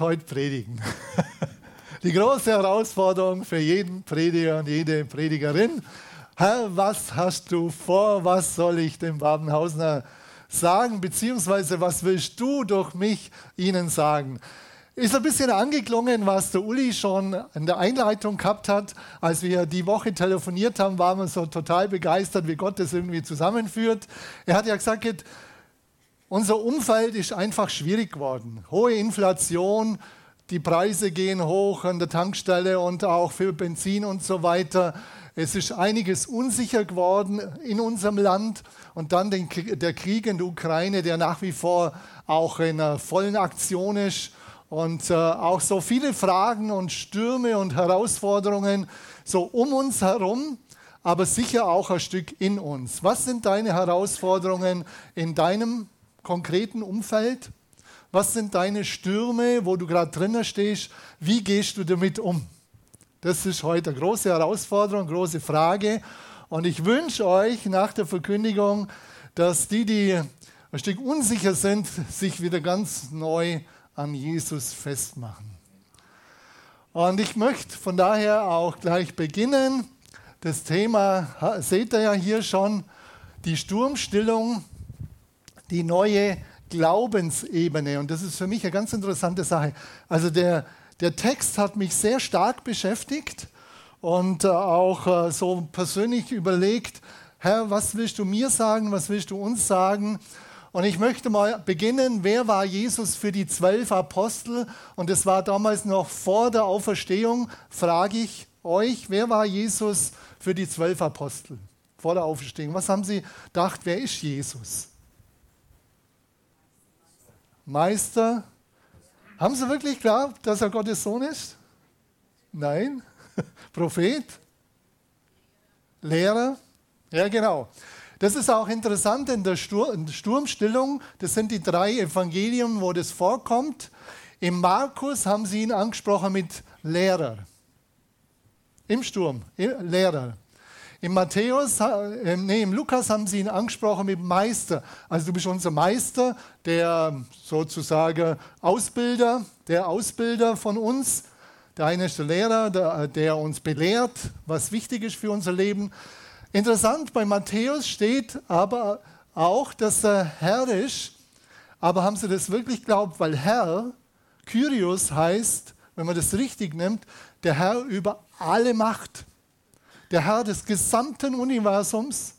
heute predigen. Die große Herausforderung für jeden Prediger und jede Predigerin. Herr, was hast du vor? Was soll ich dem Babenhausener sagen? Beziehungsweise was willst du durch mich ihnen sagen? Ist ein bisschen angeklungen, was der Uli schon in der Einleitung gehabt hat. Als wir die Woche telefoniert haben, waren wir so total begeistert, wie Gott das irgendwie zusammenführt. Er hat ja gesagt, unser Umfeld ist einfach schwierig geworden. Hohe Inflation, die Preise gehen hoch an der Tankstelle und auch für Benzin und so weiter. Es ist einiges unsicher geworden in unserem Land. Und dann den, der Krieg in der Ukraine, der nach wie vor auch in einer vollen Aktion ist und äh, auch so viele Fragen und Stürme und Herausforderungen so um uns herum, aber sicher auch ein Stück in uns. Was sind deine Herausforderungen in deinem konkreten Umfeld? Was sind deine Stürme, wo du gerade drinnen stehst? Wie gehst du damit um? Das ist heute eine große Herausforderung, große Frage. Und ich wünsche euch nach der Verkündigung, dass die, die ein Stück unsicher sind, sich wieder ganz neu an Jesus festmachen. Und ich möchte von daher auch gleich beginnen. Das Thema seht ihr ja hier schon, die Sturmstillung, die neue Glaubensebene. Und das ist für mich eine ganz interessante Sache. Also der, der Text hat mich sehr stark beschäftigt und äh, auch äh, so persönlich überlegt, Herr, was willst du mir sagen, was willst du uns sagen? Und ich möchte mal beginnen, wer war Jesus für die zwölf Apostel? Und es war damals noch vor der Auferstehung, frage ich euch, wer war Jesus für die zwölf Apostel vor der Auferstehung? Was haben sie gedacht, wer ist Jesus? Meister. Haben sie wirklich geglaubt, dass er Gottes Sohn ist? Nein. Prophet? Lehrer? Ja, genau. Das ist auch interessant in der Sturmstillung. Das sind die drei Evangelien, wo das vorkommt. Im Markus haben sie ihn angesprochen mit Lehrer. Im Sturm, Lehrer. Im Matthäus, äh, nee, im Lukas haben sie ihn angesprochen mit Meister. Also du bist unser Meister, der sozusagen Ausbilder, der Ausbilder von uns. Der eine ist der Lehrer, der, der uns belehrt, was wichtig ist für unser Leben. Interessant, bei Matthäus steht aber auch, dass er Herr ist. Aber haben sie das wirklich glaubt? Weil Herr, Kyrios heißt, wenn man das richtig nimmt, der Herr über alle Macht. Der Herr des gesamten Universums.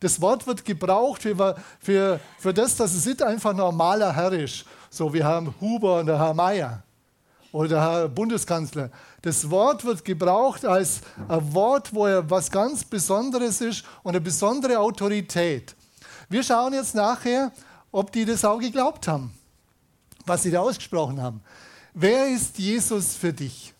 Das Wort wird gebraucht für, für, für das, dass es nicht einfach normaler Herr ist. So, wir haben Huber und der Herr Mayer oder der Herr Bundeskanzler. Das Wort wird gebraucht als ein Wort, wo er was ganz Besonderes ist und eine besondere Autorität. Wir schauen jetzt nachher, ob die das auch geglaubt haben, was sie da ausgesprochen haben. Wer ist Jesus für dich?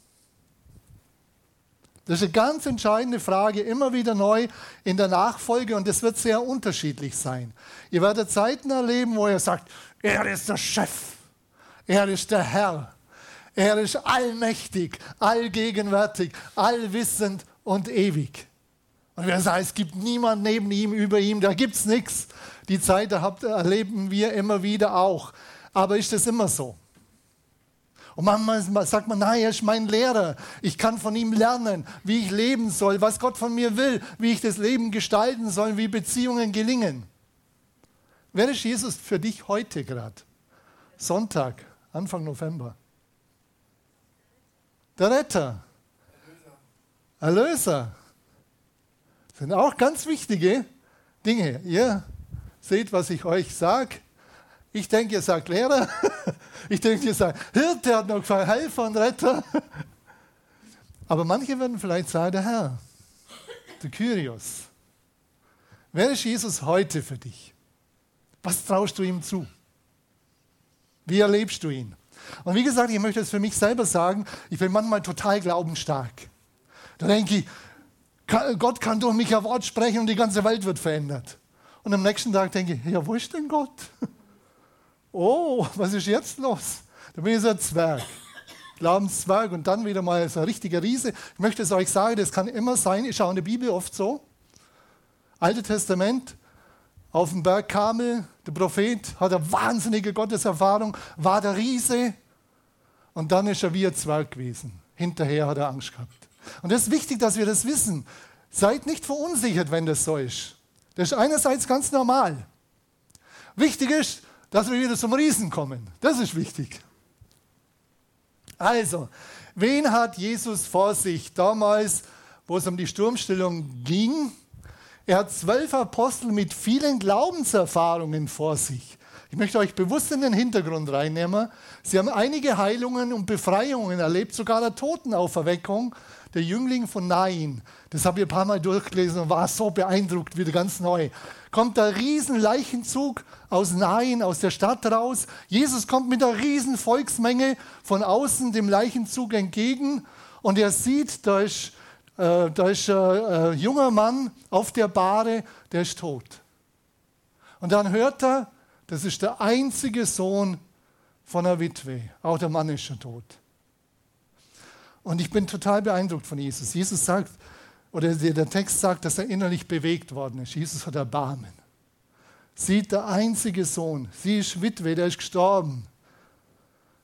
Das ist eine ganz entscheidende Frage, immer wieder neu in der Nachfolge und es wird sehr unterschiedlich sein. Ihr werdet Zeiten erleben, wo ihr sagt, er ist der Chef, er ist der Herr, er ist allmächtig, allgegenwärtig, allwissend und ewig. Und wir sagen, es gibt niemand neben ihm, über ihm, da gibt es nichts. Die Zeit erleben wir immer wieder auch. Aber ist das immer so? Und manchmal sagt man, nein, er ist mein Lehrer. Ich kann von ihm lernen, wie ich leben soll, was Gott von mir will, wie ich das Leben gestalten soll, wie Beziehungen gelingen. Wer ist Jesus für dich heute gerade? Sonntag, Anfang November. Der Retter. Erlöser. Erlöser. Das sind auch ganz wichtige Dinge. Ihr seht, was ich euch sage. Ich denke, ihr sagt Lehrer. Ich denke, ihr sagt Hirte hat noch gefallen, Helfer und Retter. Aber manche werden vielleicht sagen, der Herr, der Kyrios. Wer ist Jesus heute für dich? Was traust du ihm zu? Wie erlebst du ihn? Und wie gesagt, ich möchte es für mich selber sagen, ich bin manchmal total glaubensstark. Da denke ich, Gott kann durch mich ein Wort sprechen und die ganze Welt wird verändert. Und am nächsten Tag denke ich, ja, wo ist denn Gott? Oh, was ist jetzt los? Da bin ich so ein Zwerg. Glaubenszwerg und dann wieder mal so ein richtiger Riese. Ich möchte es euch sagen, das kann immer sein. Ich schaue in der Bibel oft so. Alte Testament, auf dem Berg Kamel, der Prophet hat eine wahnsinnige Gotteserfahrung, war der Riese, Und dann ist er wie ein Zwerg gewesen. Hinterher hat er Angst gehabt. Und es ist wichtig, dass wir das wissen. Seid nicht verunsichert, wenn das so ist. Das ist einerseits ganz normal. Wichtig ist, dass wir wieder zum Riesen kommen. Das ist wichtig. Also, wen hat Jesus vor sich damals, wo es um die Sturmstellung ging? Er hat zwölf Apostel mit vielen Glaubenserfahrungen vor sich. Ich möchte euch bewusst in den Hintergrund reinnehmen. Sie haben einige Heilungen und Befreiungen erlebt, sogar eine Totenauferweckung. Der Jüngling von Nain, das habe ich ein paar Mal durchgelesen und war so beeindruckt, wieder ganz neu. Kommt der riesen Leichenzug aus Nain, aus der Stadt raus. Jesus kommt mit einer riesen Volksmenge von außen dem Leichenzug entgegen und er sieht, da ist äh, da ist ein äh, junger Mann auf der Bahre, der ist tot. Und dann hört er, das ist der einzige Sohn von einer Witwe. Auch der Mann ist schon tot. Und ich bin total beeindruckt von Jesus. Jesus sagt, oder der Text sagt, dass er innerlich bewegt worden ist. Jesus hat Erbarmen. Sieht der einzige Sohn, sie ist Witwe, der ist gestorben.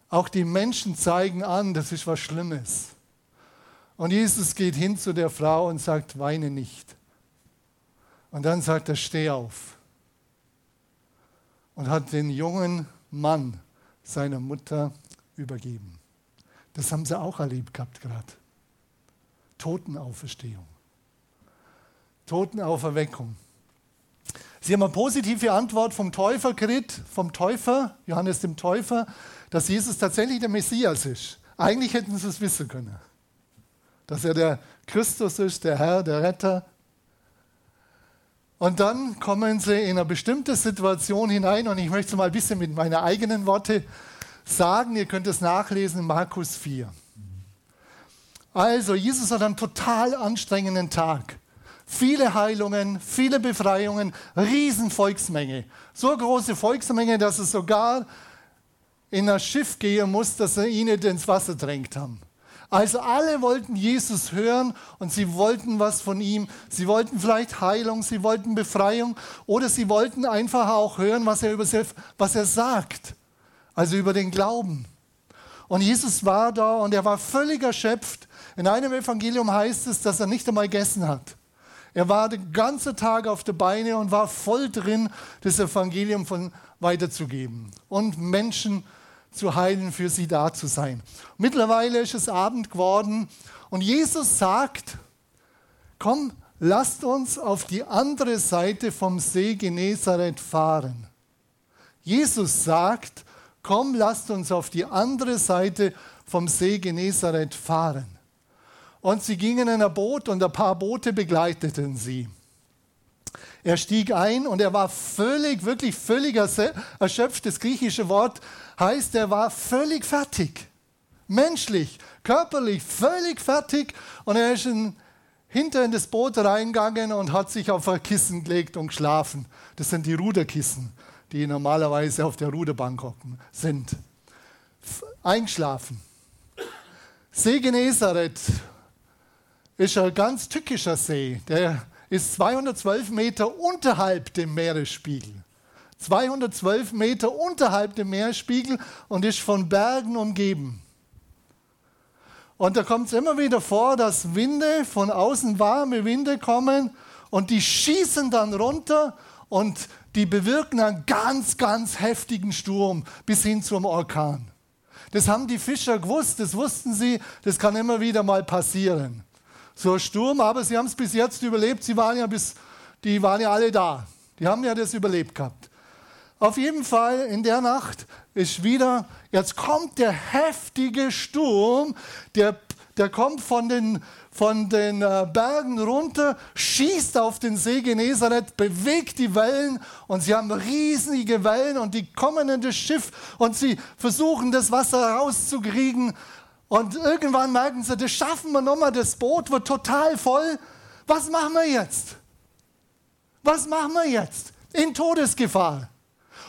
Auch die Menschen zeigen an, das ist was Schlimmes. Und Jesus geht hin zu der Frau und sagt, weine nicht. Und dann sagt er, steh auf. Und hat den jungen Mann seiner Mutter übergeben. Das haben sie auch erlebt gehabt gerade. Totenauferstehung. Totenauferweckung. Sie haben eine positive Antwort vom Täufer gekriegt, vom Täufer, Johannes dem Täufer, dass Jesus tatsächlich der Messias ist. Eigentlich hätten sie es wissen können dass er der Christus ist, der Herr, der Retter. Und dann kommen sie in eine bestimmte Situation hinein und ich möchte es mal ein bisschen mit meinen eigenen Worten sagen. Ihr könnt es nachlesen in Markus 4. Also, Jesus hat einen total anstrengenden Tag. Viele Heilungen, viele Befreiungen, Riesenvolksmenge. So große Volksmenge, dass es sogar in ein Schiff gehen muss, dass sie ihn ins Wasser drängt haben. Also alle wollten Jesus hören und sie wollten was von ihm. Sie wollten vielleicht Heilung, sie wollten Befreiung oder sie wollten einfach auch hören, was er, über was er sagt. Also über den Glauben. Und Jesus war da und er war völlig erschöpft. In einem Evangelium heißt es, dass er nicht einmal gegessen hat. Er war den ganzen Tag auf der Beine und war voll drin, das Evangelium von weiterzugeben und Menschen zu heilen, für sie da zu sein. Mittlerweile ist es Abend geworden und Jesus sagt, komm, lasst uns auf die andere Seite vom See Genezareth fahren. Jesus sagt, komm, lasst uns auf die andere Seite vom See Genezareth fahren. Und sie gingen in ein Boot und ein paar Boote begleiteten sie. Er stieg ein und er war völlig, wirklich völlig erschöpft. Das griechische Wort heißt, er war völlig fertig. Menschlich, körperlich völlig fertig. Und er ist in, hinter in das Boot reingegangen und hat sich auf ein Kissen gelegt und geschlafen. Das sind die Ruderkissen, die normalerweise auf der Ruderbank sind. Eingeschlafen. See Genezareth ist ein ganz tückischer See. Der ist 212 Meter unterhalb dem Meeresspiegel. 212 Meter unterhalb dem Meeresspiegel und ist von Bergen umgeben. Und da kommt es immer wieder vor, dass Winde von außen warme Winde kommen und die schießen dann runter und die bewirken einen ganz, ganz heftigen Sturm bis hin zum Orkan. Das haben die Fischer gewusst, das wussten sie, das kann immer wieder mal passieren so Sturm, aber sie haben es bis jetzt überlebt. Sie waren ja bis, die waren ja alle da. Die haben ja das überlebt gehabt. Auf jeden Fall in der Nacht ist wieder, jetzt kommt der heftige Sturm, der, der kommt von den, von den äh, Bergen runter, schießt auf den See Genezareth, bewegt die Wellen und sie haben riesige Wellen und die kommen in das Schiff und sie versuchen das Wasser rauszukriegen und irgendwann merken sie, das schaffen wir nochmal, das Boot wird total voll. Was machen wir jetzt? Was machen wir jetzt? In Todesgefahr.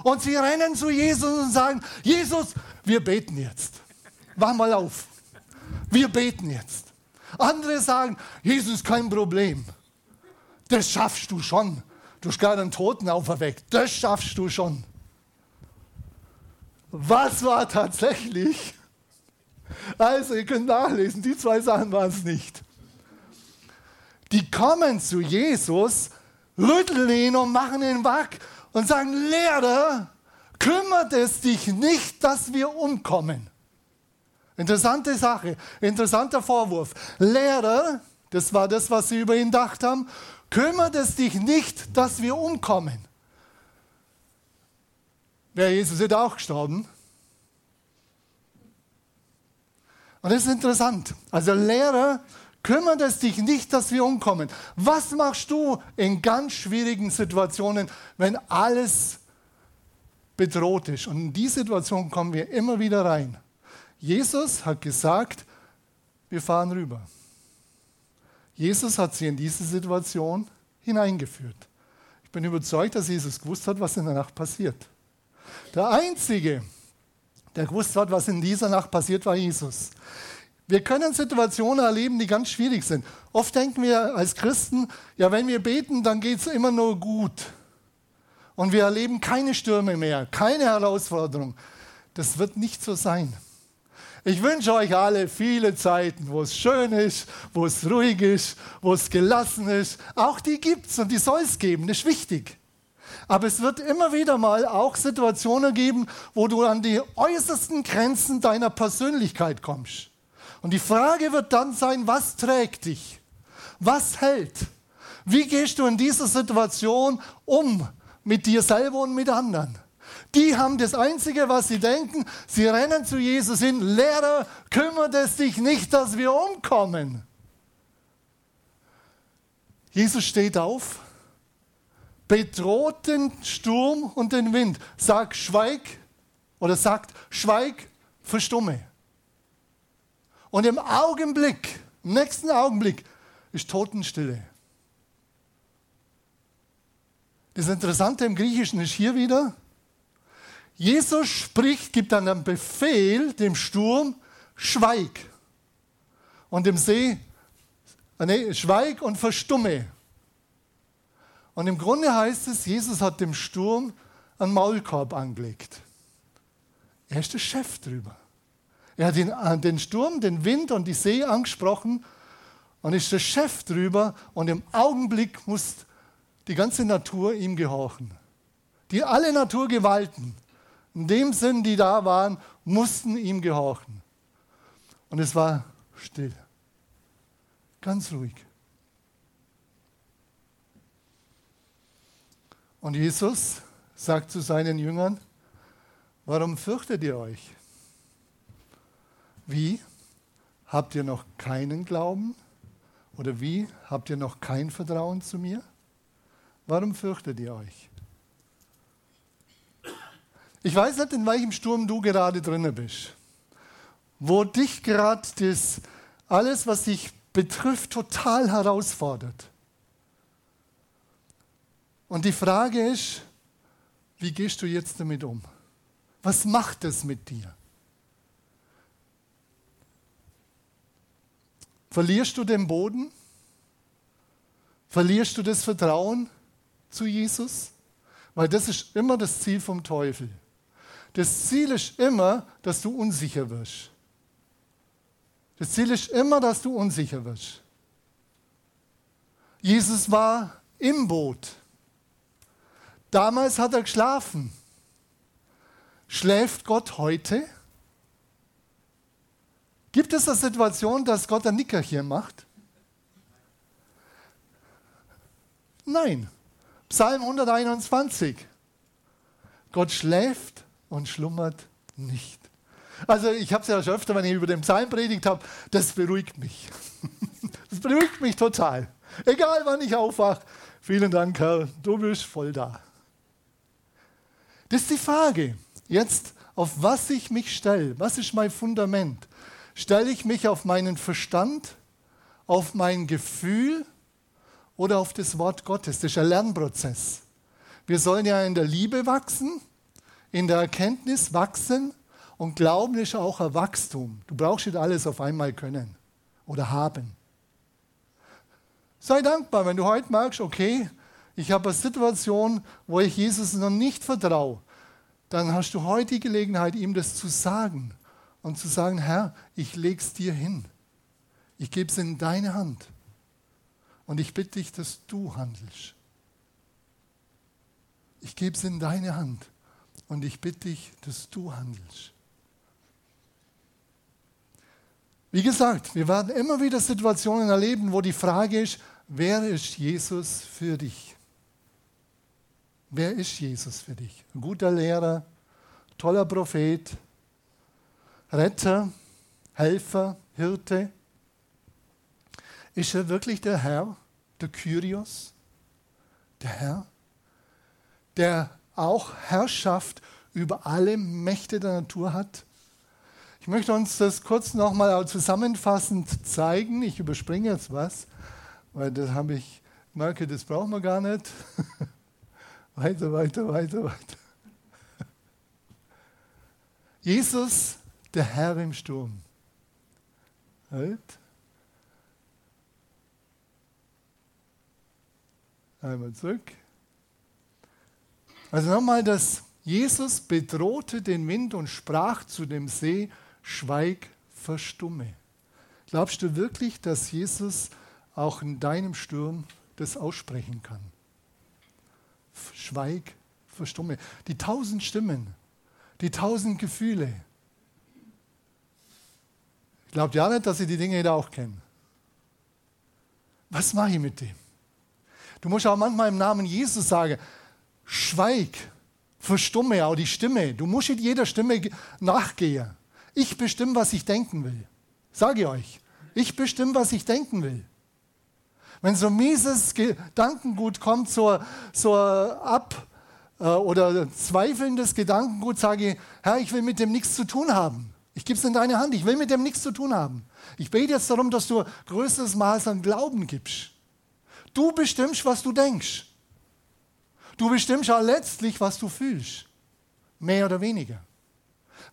Und sie rennen zu Jesus und sagen, Jesus, wir beten jetzt. Wach mal auf. Wir beten jetzt. Andere sagen, Jesus, kein Problem. Das schaffst du schon. Du hast gerade einen Toten auferweckt. Das schaffst du schon. Was war tatsächlich? Also, ihr könnt nachlesen, die zwei Sachen waren es nicht. Die kommen zu Jesus, rütteln ihn und machen ihn wack und sagen, Lehrer, kümmert es dich nicht, dass wir umkommen. Interessante Sache, interessanter Vorwurf. Lehrer, das war das, was sie über ihn gedacht haben, kümmert es dich nicht, dass wir umkommen. Wäre Jesus nicht auch gestorben? Und das ist interessant. Also Lehrer, kümmert es dich nicht, dass wir umkommen. Was machst du in ganz schwierigen Situationen, wenn alles bedroht ist? Und in die Situation kommen wir immer wieder rein. Jesus hat gesagt, wir fahren rüber. Jesus hat sie in diese Situation hineingeführt. Ich bin überzeugt, dass Jesus gewusst hat, was in der Nacht passiert. Der Einzige, der gewusst hat, was in dieser Nacht passiert, war Jesus. Wir können Situationen erleben, die ganz schwierig sind. Oft denken wir als Christen, ja, wenn wir beten, dann geht es immer nur gut. Und wir erleben keine Stürme mehr, keine Herausforderung. Das wird nicht so sein. Ich wünsche euch alle viele Zeiten, wo es schön ist, wo es ruhig ist, wo es gelassen ist. Auch die gibt es und die soll es geben, das ist wichtig. Aber es wird immer wieder mal auch Situationen geben, wo du an die äußersten Grenzen deiner Persönlichkeit kommst. Und die Frage wird dann sein, was trägt dich? Was hält? Wie gehst du in dieser Situation um mit dir selber und mit anderen? Die haben das Einzige, was sie denken, sie rennen zu Jesus hin, Lehrer, kümmert es dich nicht, dass wir umkommen. Jesus steht auf, bedroht den Sturm und den Wind, sagt schweig oder sagt schweig, verstumme. Und im Augenblick, im nächsten Augenblick ist Totenstille. Das Interessante im Griechischen ist hier wieder, Jesus spricht, gibt dann einen Befehl dem Sturm, schweig. Und dem See, äh, nee, schweig und verstumme. Und im Grunde heißt es, Jesus hat dem Sturm einen Maulkorb angelegt. Er ist der Chef drüber. Er hat den, äh, den Sturm, den Wind und die See angesprochen und ist der Chef drüber. Und im Augenblick muss die ganze Natur ihm gehorchen. Die alle Naturgewalten in dem Sinn, die da waren, mussten ihm gehorchen. Und es war still, ganz ruhig. Und Jesus sagt zu seinen Jüngern, warum fürchtet ihr euch? Wie? Habt ihr noch keinen Glauben? Oder wie? Habt ihr noch kein Vertrauen zu mir? Warum fürchtet ihr euch? Ich weiß nicht, in welchem Sturm du gerade drin bist. Wo dich gerade das, alles, was dich betrifft, total herausfordert. Und die Frage ist, wie gehst du jetzt damit um? Was macht es mit dir? Verlierst du den Boden? Verlierst du das Vertrauen zu Jesus? Weil das ist immer das Ziel vom Teufel. Das Ziel ist immer, dass du unsicher wirst. Das Ziel ist immer, dass du unsicher wirst. Jesus war im Boot. Damals hat er geschlafen. Schläft Gott heute? Gibt es eine Situation, dass Gott ein Nickerchen macht? Nein. Psalm 121. Gott schläft und schlummert nicht. Also ich habe es ja schon öfter, wenn ich über den Psalm predigt habe, das beruhigt mich. Das beruhigt mich total. Egal wann ich aufwache. Vielen Dank, Herr, du bist voll da. Das ist die Frage. Jetzt, auf was ich mich stelle. Was ist mein Fundament? Stelle ich mich auf meinen Verstand, auf mein Gefühl oder auf das Wort Gottes? Das ist ein Lernprozess. Wir sollen ja in der Liebe wachsen in der Erkenntnis wachsen und Glauben ist auch ein Wachstum. Du brauchst nicht alles auf einmal können oder haben. Sei dankbar, wenn du heute merkst, okay, ich habe eine Situation, wo ich Jesus noch nicht vertraue, dann hast du heute die Gelegenheit, ihm das zu sagen und zu sagen, Herr, ich lege es dir hin. Ich gebe es in deine Hand. Und ich bitte dich, dass du handelst. Ich gebe es in deine Hand. Und ich bitte dich, dass du handelst. Wie gesagt, wir werden immer wieder Situationen erleben, wo die Frage ist, wer ist Jesus für dich? Wer ist Jesus für dich? Ein guter Lehrer, toller Prophet, Retter, Helfer, Hirte. Ist er wirklich der Herr, der Kyrios, der Herr, der auch Herrschaft über alle Mächte der Natur hat? Ich möchte uns das kurz nochmal zusammenfassend zeigen. Ich überspringe jetzt was, weil das habe ich, merke, das brauchen wir gar nicht. weiter, weiter, weiter, weiter. Jesus, der Herr im Sturm. Halt. Einmal zurück. Also nochmal, dass Jesus bedrohte den Wind und sprach zu dem See, schweig, verstumme. Glaubst du wirklich, dass Jesus auch in deinem Sturm das aussprechen kann? Schweig, verstumme. Die tausend Stimmen, die tausend Gefühle. Glaubt ja nicht, dass sie die Dinge da auch kennen. Was mache ich mit dem? Du musst auch manchmal im Namen Jesus sagen, schweig, verstumme auch die Stimme. Du musst jeder Stimme nachgehen. Ich bestimme, was ich denken will. Sage ich euch. Ich bestimme, was ich denken will. Wenn so mieses Gedankengut kommt, so, so ab äh, oder zweifelndes Gedankengut, sage ich, Herr, ich will mit dem nichts zu tun haben. Ich gebe es in deine Hand. Ich will mit dem nichts zu tun haben. Ich bete jetzt darum, dass du größeres Maß an Glauben gibst. Du bestimmst, was du denkst. Du bestimmst auch letztlich, was du fühlst. Mehr oder weniger.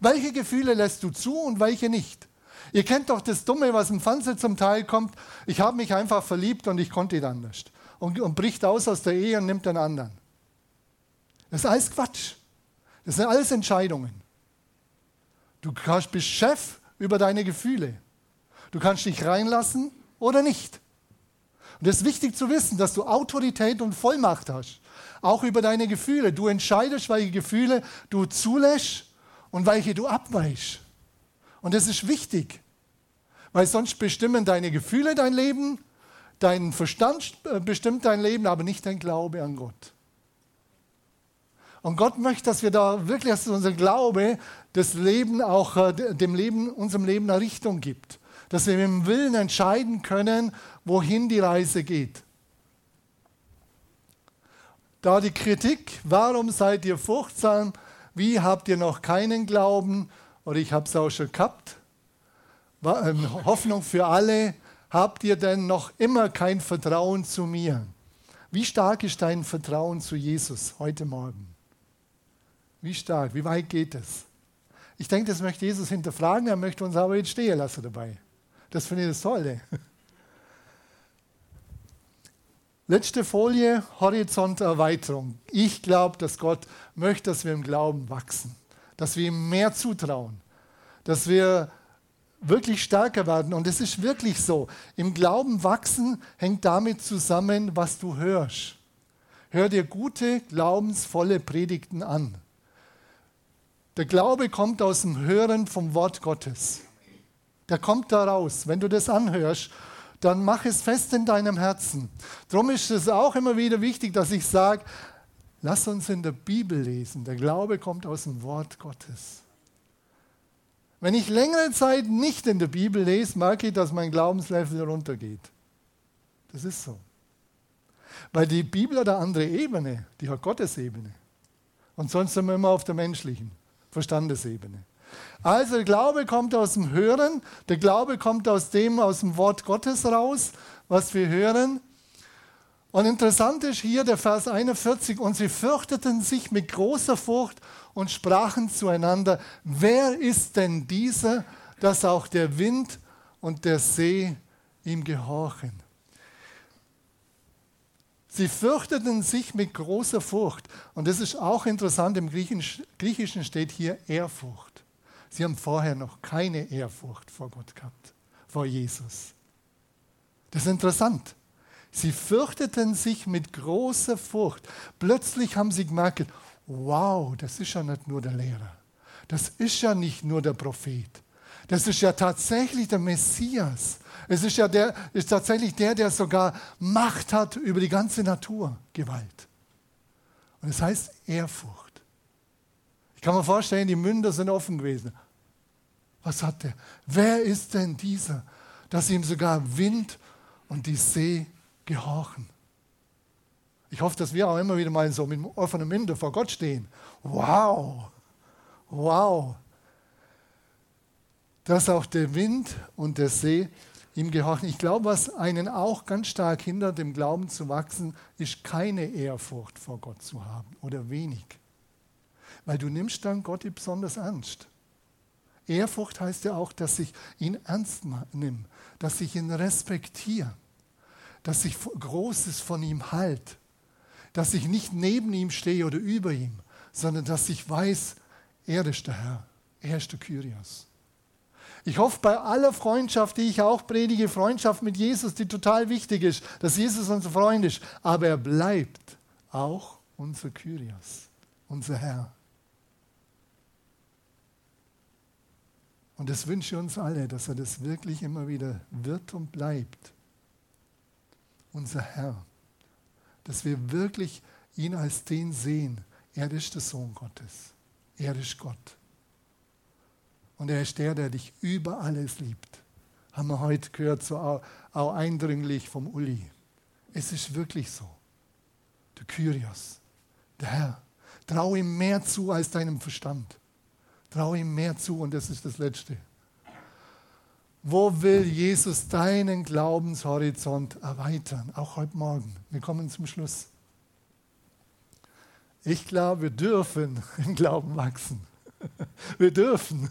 Welche Gefühle lässt du zu und welche nicht? Ihr kennt doch das Dumme, was im Fernsehen zum Teil kommt. Ich habe mich einfach verliebt und ich konnte nicht anders. Und, und bricht aus aus der Ehe und nimmt den anderen. Das ist alles Quatsch. Das sind alles Entscheidungen. Du kannst, bist Chef über deine Gefühle. Du kannst dich reinlassen oder nicht. Und es ist wichtig zu wissen, dass du Autorität und Vollmacht hast. Auch über deine Gefühle. Du entscheidest, welche Gefühle du zulässt und welche du abweichst. Und das ist wichtig, weil sonst bestimmen deine Gefühle dein Leben, dein Verstand äh, bestimmt dein Leben, aber nicht dein Glaube an Gott. Und Gott möchte, dass wir da wirklich, dass unser Glaube das Leben auch äh, dem Leben, unserem Leben eine Richtung gibt. Dass wir dem Willen entscheiden können, wohin die Reise geht. Da die Kritik, warum seid ihr furchtsam? Wie habt ihr noch keinen Glauben? Oder ich habe es auch schon gehabt. Ähm, Hoffnung für alle. Habt ihr denn noch immer kein Vertrauen zu mir? Wie stark ist dein Vertrauen zu Jesus heute Morgen? Wie stark? Wie weit geht es? Ich denke, das möchte Jesus hinterfragen, er möchte uns aber jetzt stehen lassen dabei. Das finde ich das Tolle. Letzte Folie, Horizonterweiterung. Ich glaube, dass Gott möchte, dass wir im Glauben wachsen, dass wir ihm mehr zutrauen, dass wir wirklich stärker werden. Und es ist wirklich so. Im Glauben wachsen hängt damit zusammen, was du hörst. Hör dir gute, glaubensvolle Predigten an. Der Glaube kommt aus dem Hören vom Wort Gottes. Der kommt da raus. Wenn du das anhörst dann mach es fest in deinem Herzen. Darum ist es auch immer wieder wichtig, dass ich sage, lass uns in der Bibel lesen. Der Glaube kommt aus dem Wort Gottes. Wenn ich längere Zeit nicht in der Bibel lese, merke ich, dass mein Glaubenslevel runtergeht. Das ist so. Weil die Bibel hat eine andere Ebene, die hat Gottes Ebene. Und sonst sind wir immer auf der menschlichen Verstandesebene. Also der Glaube kommt aus dem Hören, der Glaube kommt aus dem, aus dem Wort Gottes raus, was wir hören. Und interessant ist hier der Vers 41, und sie fürchteten sich mit großer Furcht und sprachen zueinander, wer ist denn dieser, dass auch der Wind und der See ihm gehorchen? Sie fürchteten sich mit großer Furcht. Und das ist auch interessant, im Griechischen steht hier Ehrfurcht. Sie haben vorher noch keine Ehrfurcht vor Gott gehabt, vor Jesus. Das ist interessant. Sie fürchteten sich mit großer Furcht. Plötzlich haben sie gemerkt, wow, das ist ja nicht nur der Lehrer. Das ist ja nicht nur der Prophet. Das ist ja tatsächlich der Messias. Es ist ja der, ist tatsächlich der, der sogar Macht hat über die ganze Naturgewalt. Und es das heißt Ehrfurcht. Ich kann mir vorstellen, die Münder sind offen gewesen. Was hat der? Wer ist denn dieser, dass ihm sogar Wind und die See gehorchen? Ich hoffe, dass wir auch immer wieder mal so mit offenem Münder vor Gott stehen. Wow, wow. Dass auch der Wind und der See ihm gehorchen. Ich glaube, was einen auch ganz stark hindert, im Glauben zu wachsen, ist keine Ehrfurcht vor Gott zu haben oder wenig. Weil du nimmst dann Gott besonders ernst. Ehrfurcht heißt ja auch, dass ich ihn ernst nehme, dass ich ihn respektiere, dass ich Großes von ihm halte, dass ich nicht neben ihm stehe oder über ihm, sondern dass ich weiß, er ist der Herr, er ist der Kyrios. Ich hoffe, bei aller Freundschaft, die ich auch predige, Freundschaft mit Jesus, die total wichtig ist, dass Jesus unser Freund ist, aber er bleibt auch unser Kyrios, unser Herr. Und das wünsche ich uns alle, dass er das wirklich immer wieder wird und bleibt. Unser Herr. Dass wir wirklich ihn als den sehen. Er ist der Sohn Gottes. Er ist Gott. Und er ist der, der dich über alles liebt. Haben wir heute gehört, so auch, eindringlich vom Uli. Es ist wirklich so. Der Kyrios, der Herr. Trau ihm mehr zu als deinem Verstand. Trau ihm mehr zu und das ist das Letzte. Wo will Jesus deinen Glaubenshorizont erweitern? Auch heute Morgen. Wir kommen zum Schluss. Ich glaube, wir dürfen im Glauben wachsen. Wir dürfen.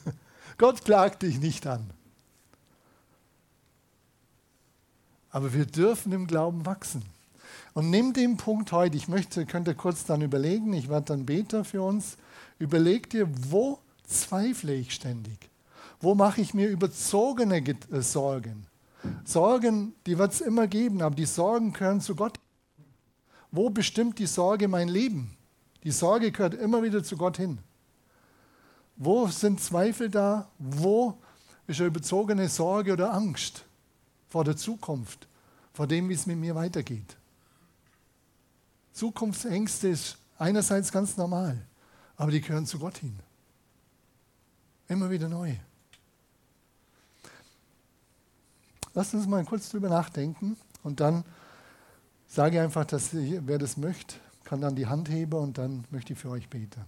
Gott klagt dich nicht an. Aber wir dürfen im Glauben wachsen. Und nimm den Punkt heute, ich möchte, könnt ihr kurz dann überlegen, ich werde dann Beter für uns. Überleg dir, wo zweifle ich ständig? Wo mache ich mir überzogene äh, Sorgen? Sorgen, die wird es immer geben, aber die Sorgen gehören zu Gott. Wo bestimmt die Sorge mein Leben? Die Sorge gehört immer wieder zu Gott hin. Wo sind Zweifel da? Wo ist eine überzogene Sorge oder Angst vor der Zukunft, vor dem, wie es mit mir weitergeht? Zukunftsängste ist einerseits ganz normal, aber die gehören zu Gott hin. Immer wieder neu. Lasst uns mal kurz drüber nachdenken und dann sage ich einfach, dass wer das möchte, kann dann die Hand heben und dann möchte ich für euch beten.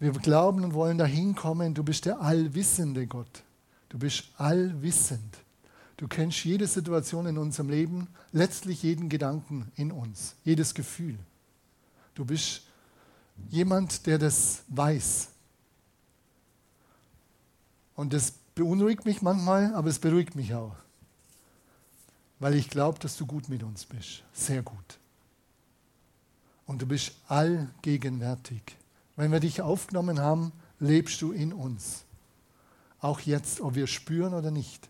Wir glauben und wollen dahin kommen, du bist der allwissende Gott. Du bist allwissend. Du kennst jede Situation in unserem Leben, letztlich jeden Gedanken in uns, jedes Gefühl. Du bist jemand, der das weiß. Und das beunruhigt mich manchmal, aber es beruhigt mich auch. Weil ich glaube, dass du gut mit uns bist. Sehr gut. Und du bist allgegenwärtig. Wenn wir dich aufgenommen haben, lebst du in uns. Auch jetzt, ob wir spüren oder nicht.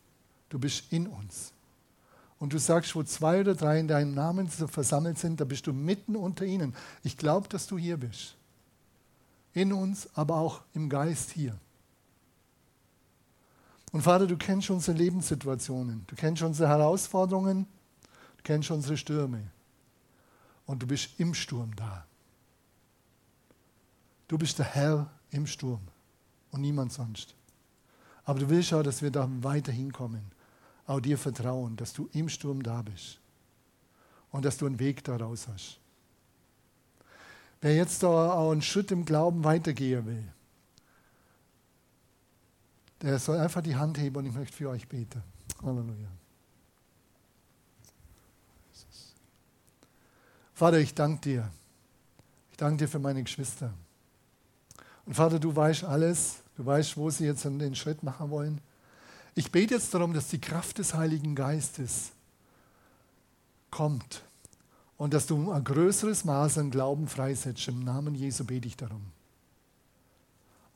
Du bist in uns. Und du sagst, wo zwei oder drei in deinem Namen versammelt sind, da bist du mitten unter ihnen. Ich glaube, dass du hier bist. In uns, aber auch im Geist hier. Und Vater, du kennst unsere Lebenssituationen, du kennst unsere Herausforderungen, du kennst unsere Stürme. Und du bist im Sturm da. Du bist der Herr im Sturm und niemand sonst. Aber du willst auch, dass wir da weiter hinkommen. Auch dir vertrauen, dass du im Sturm da bist und dass du einen Weg daraus hast. Wer jetzt auch einen Schritt im Glauben weitergehen will, der soll einfach die Hand heben und ich möchte für euch beten. Halleluja. Vater, ich danke dir. Ich danke dir für meine Geschwister. Und Vater, du weißt alles. Du weißt, wo sie jetzt den Schritt machen wollen. Ich bete jetzt darum, dass die Kraft des Heiligen Geistes kommt und dass du ein größeres Maß an Glauben freisetzt. Im Namen Jesu bete ich darum.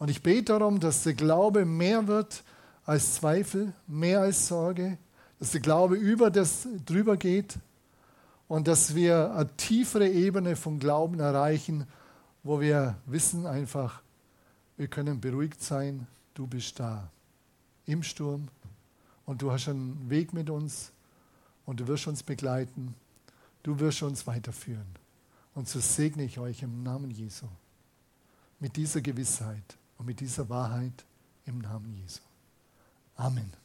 Und ich bete darum, dass der Glaube mehr wird als Zweifel, mehr als Sorge, dass der Glaube über das drüber geht und dass wir eine tiefere Ebene von Glauben erreichen, wo wir wissen einfach, wir können beruhigt sein, du bist da im Sturm und du hast einen Weg mit uns und du wirst uns begleiten, du wirst uns weiterführen. Und so segne ich euch im Namen Jesu mit dieser Gewissheit und mit dieser Wahrheit im Namen Jesu. Amen.